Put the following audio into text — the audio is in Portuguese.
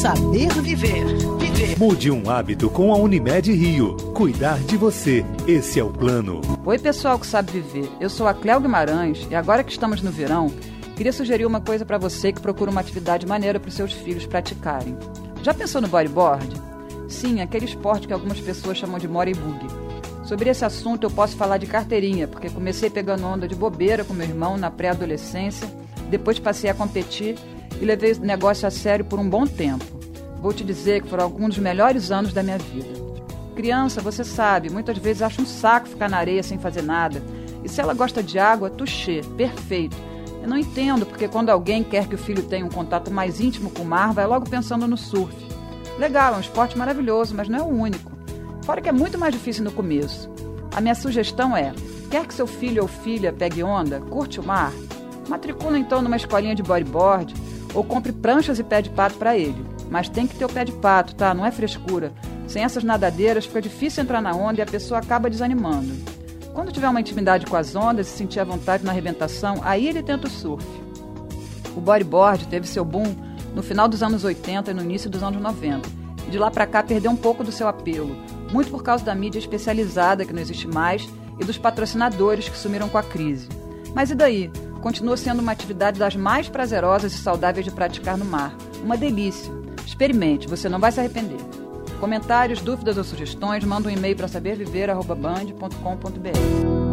Saber viver. Viver. Mude um hábito com a Unimed Rio. Cuidar de você. Esse é o plano. Oi, pessoal que sabe viver. Eu sou a Cléo Guimarães e agora que estamos no verão, queria sugerir uma coisa para você que procura uma atividade maneira para os seus filhos praticarem. Já pensou no bodyboard? Sim, aquele esporte que algumas pessoas chamam de mora e bug. Sobre esse assunto eu posso falar de carteirinha, porque comecei pegando onda de bobeira com meu irmão na pré-adolescência, depois passei a competir e levei o negócio a sério por um bom tempo. Vou te dizer que foram alguns dos melhores anos da minha vida. Criança, você sabe, muitas vezes acha um saco ficar na areia sem fazer nada. E se ela gosta de água, touché, perfeito. Eu não entendo porque quando alguém quer que o filho tenha um contato mais íntimo com o mar, vai logo pensando no surf. Legal, é um esporte maravilhoso, mas não é o único. Fora que é muito mais difícil no começo. A minha sugestão é: quer que seu filho ou filha pegue onda, curte o mar? Matricula então numa escolinha de bodyboard ou compre pranchas e pé de pato para ele. Mas tem que ter o pé de pato, tá? Não é frescura. Sem essas nadadeiras fica difícil entrar na onda e a pessoa acaba desanimando. Quando tiver uma intimidade com as ondas e sentir a vontade na arrebentação, aí ele tenta o surf. O bodyboard teve seu boom no final dos anos 80 e no início dos anos 90. E de lá para cá perdeu um pouco do seu apelo, muito por causa da mídia especializada que não existe mais e dos patrocinadores que sumiram com a crise. Mas e daí? Continua sendo uma atividade das mais prazerosas e saudáveis de praticar no mar. Uma delícia. Experimente, você não vai se arrepender. Comentários, dúvidas ou sugestões, manda um e-mail para saberviver.band.com.br.